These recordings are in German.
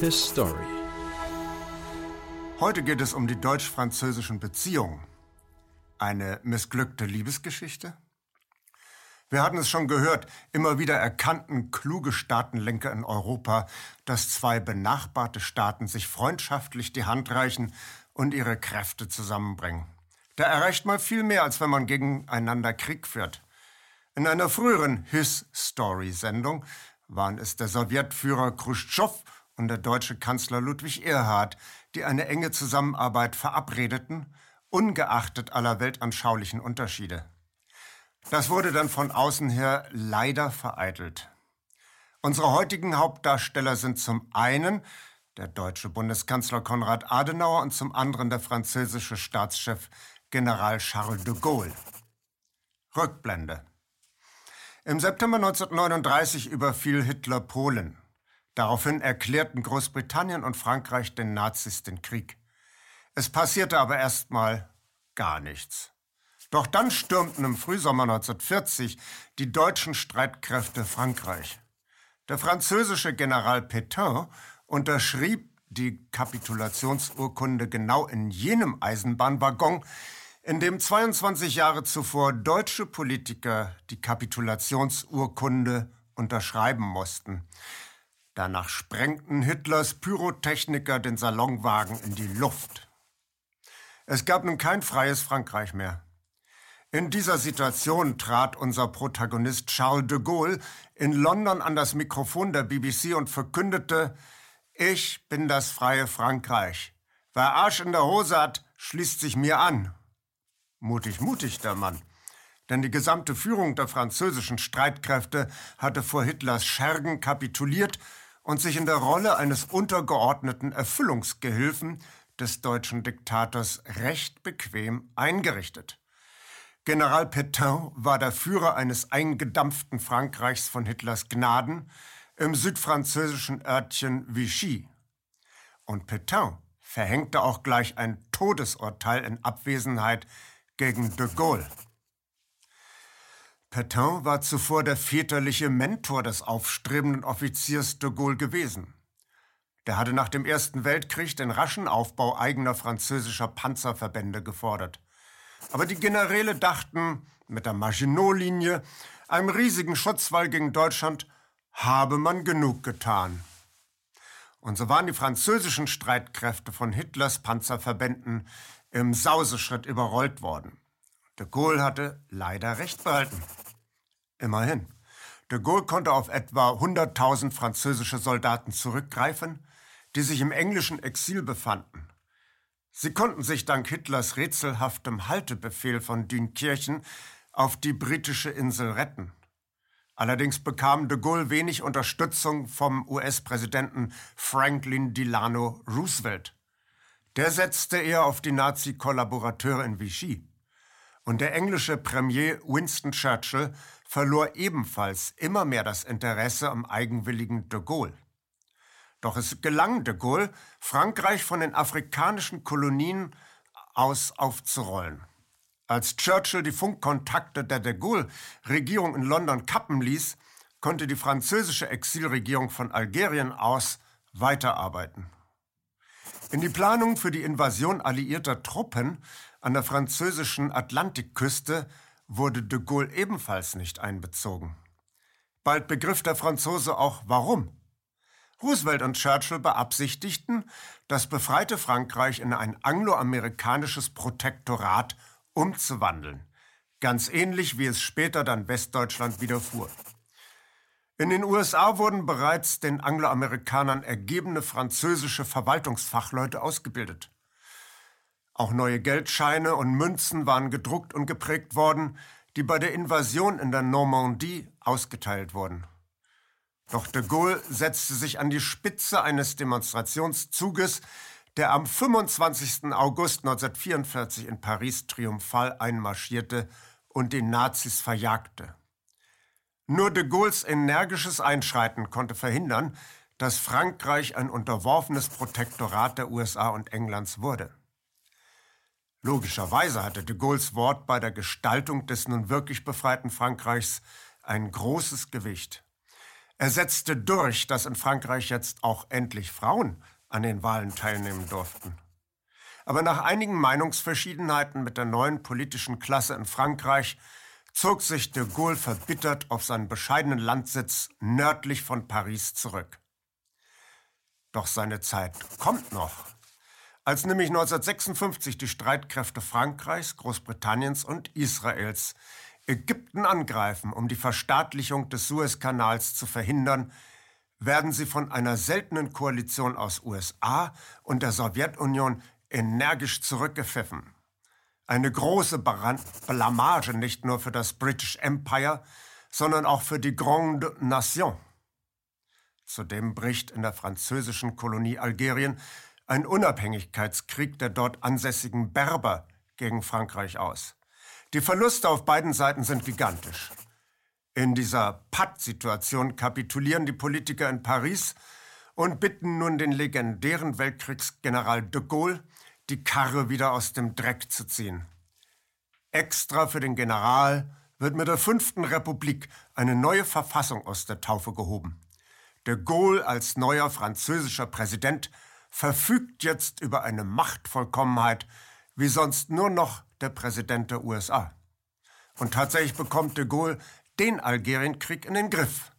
His Story. Heute geht es um die deutsch-französischen Beziehungen. Eine missglückte Liebesgeschichte? Wir hatten es schon gehört, immer wieder erkannten kluge Staatenlenker in Europa, dass zwei benachbarte Staaten sich freundschaftlich die Hand reichen und ihre Kräfte zusammenbringen. Da erreicht man viel mehr, als wenn man gegeneinander Krieg führt. In einer früheren His-Story-Sendung waren es der Sowjetführer Khrushchev und der deutsche Kanzler Ludwig Erhard, die eine enge Zusammenarbeit verabredeten, ungeachtet aller weltanschaulichen Unterschiede. Das wurde dann von außen her leider vereitelt. Unsere heutigen Hauptdarsteller sind zum einen der deutsche Bundeskanzler Konrad Adenauer und zum anderen der französische Staatschef General Charles de Gaulle. Rückblende. Im September 1939 überfiel Hitler Polen. Daraufhin erklärten Großbritannien und Frankreich den Nazis den Krieg. Es passierte aber erstmal gar nichts. Doch dann stürmten im Frühsommer 1940 die deutschen Streitkräfte Frankreich. Der französische General Pétain unterschrieb die Kapitulationsurkunde genau in jenem Eisenbahnwaggon, in dem 22 Jahre zuvor deutsche Politiker die Kapitulationsurkunde unterschreiben mussten. Danach sprengten Hitlers Pyrotechniker den Salonwagen in die Luft. Es gab nun kein freies Frankreich mehr. In dieser Situation trat unser Protagonist Charles de Gaulle in London an das Mikrofon der BBC und verkündete, ich bin das freie Frankreich. Wer Arsch in der Hose hat, schließt sich mir an. Mutig, mutig der Mann. Denn die gesamte Führung der französischen Streitkräfte hatte vor Hitlers Schergen kapituliert und sich in der Rolle eines untergeordneten Erfüllungsgehilfen des deutschen Diktators recht bequem eingerichtet. General Pétain war der Führer eines eingedampften Frankreichs von Hitlers Gnaden im südfranzösischen Örtchen Vichy. Und Pétain verhängte auch gleich ein Todesurteil in Abwesenheit gegen de Gaulle. Pétain war zuvor der väterliche Mentor des aufstrebenden Offiziers de Gaulle gewesen. Der hatte nach dem Ersten Weltkrieg den raschen Aufbau eigener französischer Panzerverbände gefordert. Aber die Generäle dachten, mit der Maginot-Linie, einem riesigen Schutzwall gegen Deutschland, habe man genug getan. Und so waren die französischen Streitkräfte von Hitlers Panzerverbänden im Sauseschritt überrollt worden. De Gaulle hatte leider recht behalten. Immerhin. De Gaulle konnte auf etwa 100.000 französische Soldaten zurückgreifen, die sich im englischen Exil befanden. Sie konnten sich dank Hitlers rätselhaftem Haltebefehl von Dünkirchen auf die britische Insel retten. Allerdings bekam de Gaulle wenig Unterstützung vom US-Präsidenten Franklin Delano Roosevelt. Der setzte eher auf die Nazi-Kollaborateure in Vichy. Und der englische Premier Winston Churchill verlor ebenfalls immer mehr das Interesse am eigenwilligen de Gaulle. Doch es gelang de Gaulle, Frankreich von den afrikanischen Kolonien aus aufzurollen. Als Churchill die Funkkontakte der de Gaulle-Regierung in London kappen ließ, konnte die französische Exilregierung von Algerien aus weiterarbeiten. In die Planung für die Invasion alliierter Truppen an der französischen Atlantikküste wurde de Gaulle ebenfalls nicht einbezogen. Bald begriff der Franzose auch warum. Roosevelt und Churchill beabsichtigten, das befreite Frankreich in ein angloamerikanisches Protektorat umzuwandeln, ganz ähnlich wie es später dann Westdeutschland widerfuhr. In den USA wurden bereits den Angloamerikanern ergebene französische Verwaltungsfachleute ausgebildet. Auch neue Geldscheine und Münzen waren gedruckt und geprägt worden, die bei der Invasion in der Normandie ausgeteilt wurden. Doch de Gaulle setzte sich an die Spitze eines Demonstrationszuges, der am 25. August 1944 in Paris triumphal einmarschierte und den Nazis verjagte. Nur de Gaulles energisches Einschreiten konnte verhindern, dass Frankreich ein unterworfenes Protektorat der USA und Englands wurde. Logischerweise hatte de Gaulles Wort bei der Gestaltung des nun wirklich befreiten Frankreichs ein großes Gewicht. Er setzte durch, dass in Frankreich jetzt auch endlich Frauen an den Wahlen teilnehmen durften. Aber nach einigen Meinungsverschiedenheiten mit der neuen politischen Klasse in Frankreich zog sich de Gaulle verbittert auf seinen bescheidenen Landsitz nördlich von Paris zurück. Doch seine Zeit kommt noch. Als nämlich 1956 die Streitkräfte Frankreichs, Großbritanniens und Israels Ägypten angreifen, um die Verstaatlichung des Suezkanals zu verhindern, werden sie von einer seltenen Koalition aus USA und der Sowjetunion energisch zurückgepfiffen. Eine große Blamage nicht nur für das British Empire, sondern auch für die Grande Nation. Zudem bricht in der französischen Kolonie Algerien ein Unabhängigkeitskrieg der dort ansässigen Berber gegen Frankreich aus. Die Verluste auf beiden Seiten sind gigantisch. In dieser Patt-Situation kapitulieren die Politiker in Paris und bitten nun den legendären Weltkriegsgeneral de Gaulle, die Karre wieder aus dem Dreck zu ziehen. Extra für den General wird mit der fünften Republik eine neue Verfassung aus der Taufe gehoben. De Gaulle als neuer französischer Präsident verfügt jetzt über eine Machtvollkommenheit, wie sonst nur noch der Präsident der USA. Und tatsächlich bekommt de Gaulle den Algerienkrieg in den Griff.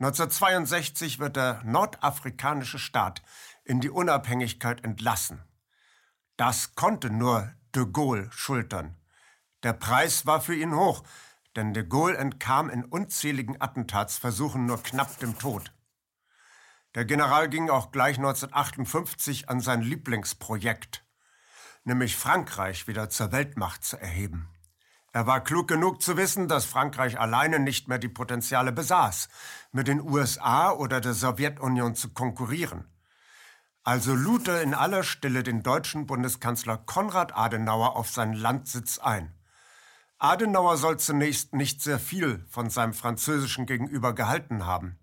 1962 wird der nordafrikanische Staat in die Unabhängigkeit entlassen. Das konnte nur de Gaulle schultern. Der Preis war für ihn hoch, denn de Gaulle entkam in unzähligen Attentatsversuchen nur knapp dem Tod. Der General ging auch gleich 1958 an sein Lieblingsprojekt, nämlich Frankreich wieder zur Weltmacht zu erheben. Er war klug genug zu wissen, dass Frankreich alleine nicht mehr die Potenziale besaß, mit den USA oder der Sowjetunion zu konkurrieren. Also lud er in aller Stille den deutschen Bundeskanzler Konrad Adenauer auf seinen Landsitz ein. Adenauer soll zunächst nicht sehr viel von seinem französischen Gegenüber gehalten haben.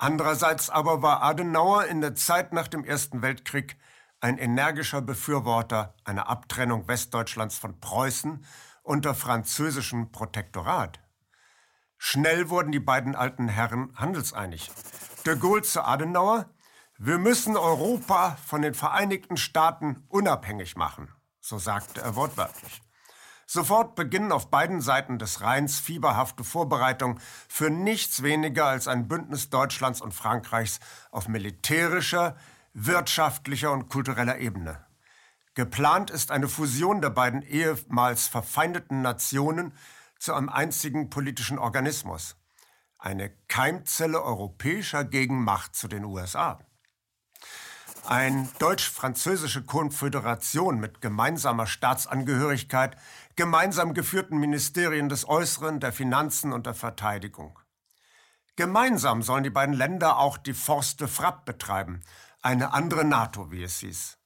Andererseits aber war Adenauer in der Zeit nach dem Ersten Weltkrieg ein energischer Befürworter einer Abtrennung Westdeutschlands von Preußen unter französischem Protektorat. Schnell wurden die beiden alten Herren handelseinig. De Gaulle zu Adenauer, wir müssen Europa von den Vereinigten Staaten unabhängig machen, so sagte er wortwörtlich. Sofort beginnen auf beiden Seiten des Rheins fieberhafte Vorbereitungen für nichts weniger als ein Bündnis Deutschlands und Frankreichs auf militärischer, wirtschaftlicher und kultureller Ebene. Geplant ist eine Fusion der beiden ehemals verfeindeten Nationen zu einem einzigen politischen Organismus. Eine Keimzelle europäischer Gegenmacht zu den USA. Eine deutsch-französische Konföderation mit gemeinsamer Staatsangehörigkeit, gemeinsam geführten Ministerien des Äußeren, der Finanzen und der Verteidigung. Gemeinsam sollen die beiden Länder auch die Force de Frappe betreiben, eine andere NATO, wie es hieß.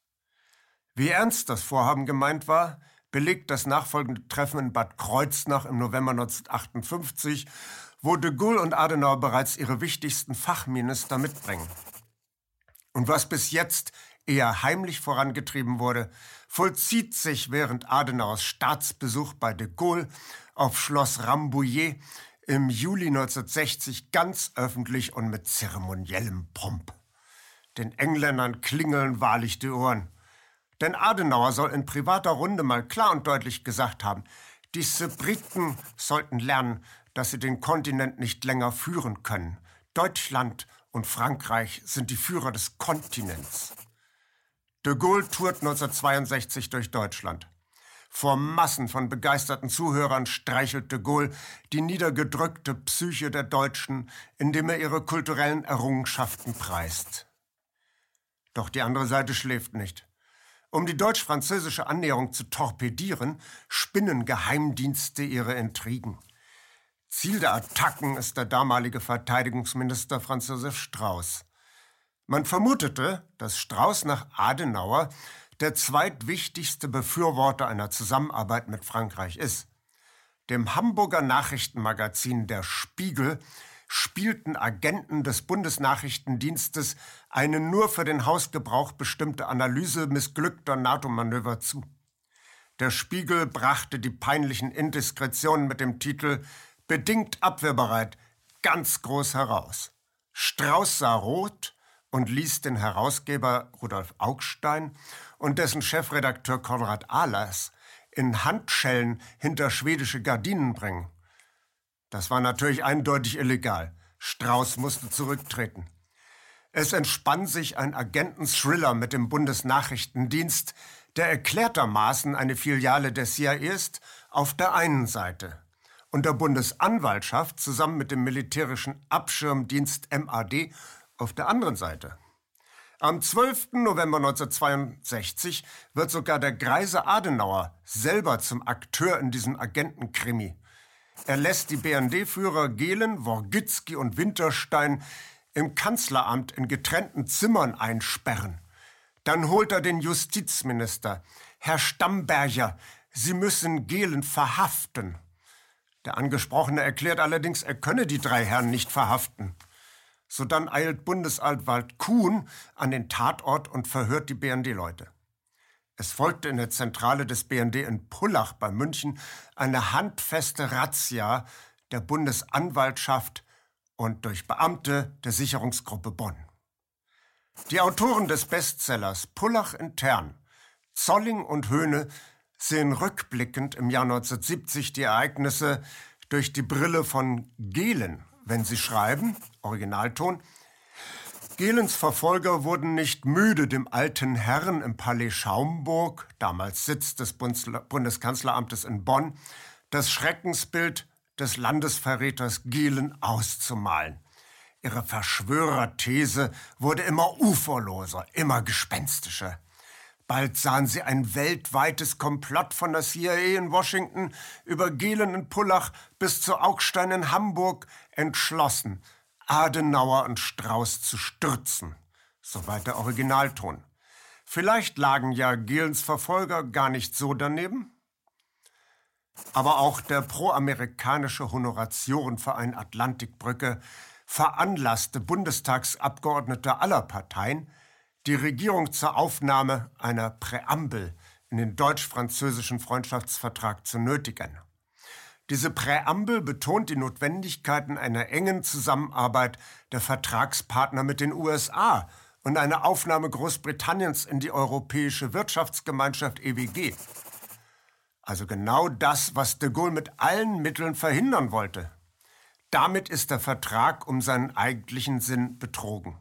Wie ernst das Vorhaben gemeint war, belegt das nachfolgende Treffen in Bad Kreuznach im November 1958, wo de Gaulle und Adenauer bereits ihre wichtigsten Fachminister mitbringen. Und was bis jetzt eher heimlich vorangetrieben wurde, vollzieht sich während Adenauers Staatsbesuch bei de Gaulle auf Schloss Rambouillet im Juli 1960 ganz öffentlich und mit zeremoniellem Pomp. Den Engländern klingeln wahrlich die Ohren. Denn Adenauer soll in privater Runde mal klar und deutlich gesagt haben, diese Briten sollten lernen, dass sie den Kontinent nicht länger führen können. Deutschland und Frankreich sind die Führer des Kontinents. De Gaulle tourt 1962 durch Deutschland. Vor Massen von begeisterten Zuhörern streichelt de Gaulle die niedergedrückte Psyche der Deutschen, indem er ihre kulturellen Errungenschaften preist. Doch die andere Seite schläft nicht. Um die deutsch-französische Annäherung zu torpedieren, spinnen Geheimdienste ihre Intrigen. Ziel der Attacken ist der damalige Verteidigungsminister Franz Josef Strauß. Man vermutete, dass Strauß nach Adenauer der zweitwichtigste Befürworter einer Zusammenarbeit mit Frankreich ist. Dem Hamburger Nachrichtenmagazin Der Spiegel spielten Agenten des Bundesnachrichtendienstes eine nur für den Hausgebrauch bestimmte Analyse missglückter NATO-Manöver zu. Der Spiegel brachte die peinlichen Indiskretionen mit dem Titel Bedingt abwehrbereit ganz groß heraus. Strauß sah rot und ließ den Herausgeber Rudolf Augstein und dessen Chefredakteur Konrad Ahlers in Handschellen hinter schwedische Gardinen bringen. Das war natürlich eindeutig illegal. Strauß musste zurücktreten. Es entspann sich ein Agenten-Thriller mit dem Bundesnachrichtendienst, der erklärtermaßen eine Filiale des CIA ist, auf der einen Seite und der Bundesanwaltschaft zusammen mit dem militärischen Abschirmdienst MAD auf der anderen Seite. Am 12. November 1962 wird sogar der greise Adenauer selber zum Akteur in diesem Agentenkrimi. Er lässt die BND-Führer Gehlen, Worgitzki und Winterstein im Kanzleramt in getrennten Zimmern einsperren. Dann holt er den Justizminister. Herr Stamberger, Sie müssen Gehlen verhaften. Der Angesprochene erklärt allerdings, er könne die drei Herren nicht verhaften. Sodann eilt Bundesanwalt Kuhn an den Tatort und verhört die BND-Leute. Es folgte in der Zentrale des BND in Pullach bei München eine handfeste Razzia der Bundesanwaltschaft und durch Beamte der Sicherungsgruppe Bonn. Die Autoren des Bestsellers Pullach intern, Zolling und Höhne sehen rückblickend im Jahr 1970 die Ereignisse durch die Brille von Gehlen, wenn sie schreiben, Originalton, Gehlens Verfolger wurden nicht müde, dem alten Herrn im Palais Schaumburg, damals Sitz des Bundeskanzleramtes in Bonn, das Schreckensbild des Landesverräters Gehlen auszumalen. Ihre Verschwörerthese wurde immer uferloser, immer gespenstischer. Bald sahen sie ein weltweites Komplott von der CIA in Washington über Gehlen in Pullach bis zu Augstein in Hamburg entschlossen, Adenauer und Strauß zu stürzen. Soweit der Originalton. Vielleicht lagen ja Gehlens Verfolger gar nicht so daneben? Aber auch der proamerikanische Honoratiorenverein Atlantikbrücke veranlasste Bundestagsabgeordnete aller Parteien, die Regierung zur Aufnahme einer Präambel in den deutsch-französischen Freundschaftsvertrag zu nötigen. Diese Präambel betont die Notwendigkeiten einer engen Zusammenarbeit der Vertragspartner mit den USA und eine Aufnahme Großbritanniens in die Europäische Wirtschaftsgemeinschaft EWG. Also genau das, was de Gaulle mit allen Mitteln verhindern wollte. Damit ist der Vertrag um seinen eigentlichen Sinn betrogen.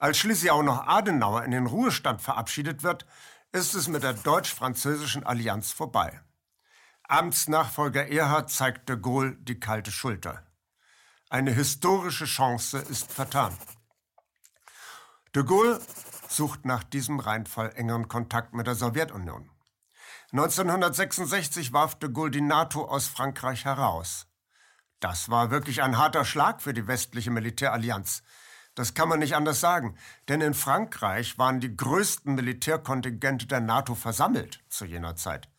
Als schließlich auch noch Adenauer in den Ruhestand verabschiedet wird, ist es mit der deutsch-französischen Allianz vorbei. Amtsnachfolger Erhard zeigt de Gaulle die kalte Schulter. Eine historische Chance ist vertan. De Gaulle sucht nach diesem Reinfall engeren Kontakt mit der Sowjetunion. 1966 warf de Gaulle die NATO aus Frankreich heraus. Das war wirklich ein harter Schlag für die westliche Militärallianz, das kann man nicht anders sagen, denn in Frankreich waren die größten Militärkontingente der NATO versammelt zu jener Zeit.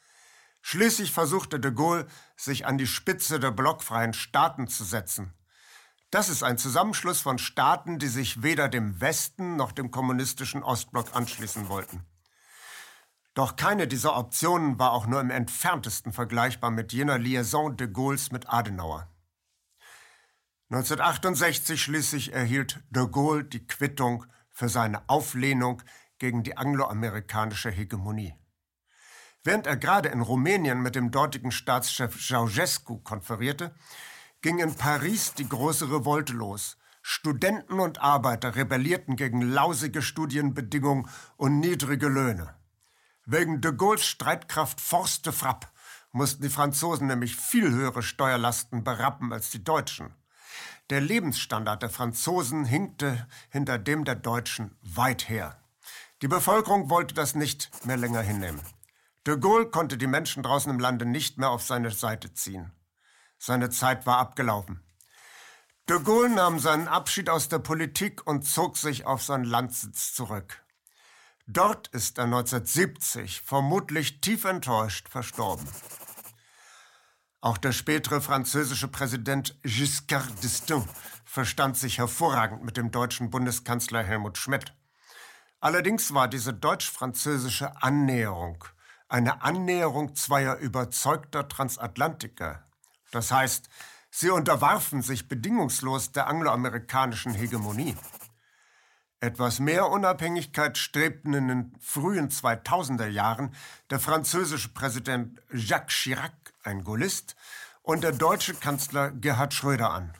Schließlich versuchte de Gaulle, sich an die Spitze der blockfreien Staaten zu setzen. Das ist ein Zusammenschluss von Staaten, die sich weder dem Westen noch dem kommunistischen Ostblock anschließen wollten. Doch keine dieser Optionen war auch nur im entferntesten vergleichbar mit jener Liaison de Gaulles mit Adenauer. 1968 schließlich erhielt de Gaulle die Quittung für seine Auflehnung gegen die angloamerikanische Hegemonie. Während er gerade in Rumänien mit dem dortigen Staatschef Ceausescu konferierte, ging in Paris die große Revolte los. Studenten und Arbeiter rebellierten gegen lausige Studienbedingungen und niedrige Löhne. Wegen de Gaulles Streitkraft Forste Frappe mussten die Franzosen nämlich viel höhere Steuerlasten berappen als die Deutschen. Der Lebensstandard der Franzosen hinkte hinter dem der Deutschen weit her. Die Bevölkerung wollte das nicht mehr länger hinnehmen. De Gaulle konnte die Menschen draußen im Lande nicht mehr auf seine Seite ziehen. Seine Zeit war abgelaufen. De Gaulle nahm seinen Abschied aus der Politik und zog sich auf seinen Landsitz zurück. Dort ist er 1970 vermutlich tief enttäuscht verstorben. Auch der spätere französische Präsident Giscard d'Estaing verstand sich hervorragend mit dem deutschen Bundeskanzler Helmut Schmidt. Allerdings war diese deutsch-französische Annäherung eine Annäherung zweier überzeugter Transatlantiker. Das heißt, Sie unterwarfen sich bedingungslos der angloamerikanischen Hegemonie. Etwas mehr Unabhängigkeit strebten in den frühen 2000er Jahren der französische Präsident Jacques Chirac, ein Gaullist, und der deutsche Kanzler Gerhard Schröder an.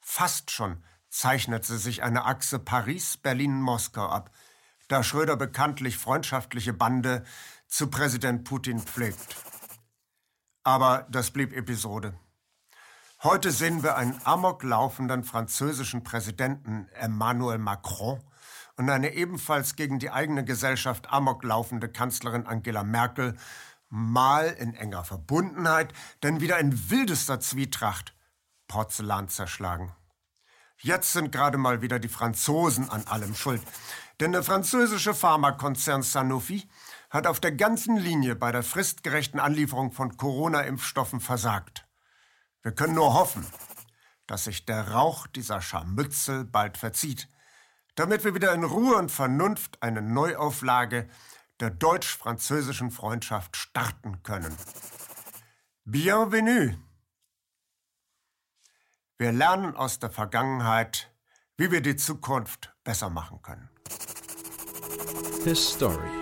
Fast schon zeichnete sich eine Achse Paris-Berlin-Moskau ab, da Schröder bekanntlich freundschaftliche Bande zu Präsident Putin pflegt. Aber das blieb Episode. Heute sehen wir einen amoklaufenden französischen Präsidenten Emmanuel Macron und eine ebenfalls gegen die eigene Gesellschaft amoklaufende Kanzlerin Angela Merkel, mal in enger Verbundenheit, denn wieder in wildester Zwietracht Porzellan zerschlagen. Jetzt sind gerade mal wieder die Franzosen an allem schuld. Denn der französische Pharmakonzern Sanofi hat auf der ganzen Linie bei der fristgerechten Anlieferung von Corona-Impfstoffen versagt. Wir können nur hoffen, dass sich der Rauch dieser Scharmützel bald verzieht, damit wir wieder in Ruhe und Vernunft eine Neuauflage der deutsch-französischen Freundschaft starten können. Bienvenue! Wir lernen aus der Vergangenheit, wie wir die Zukunft besser machen können. His Story.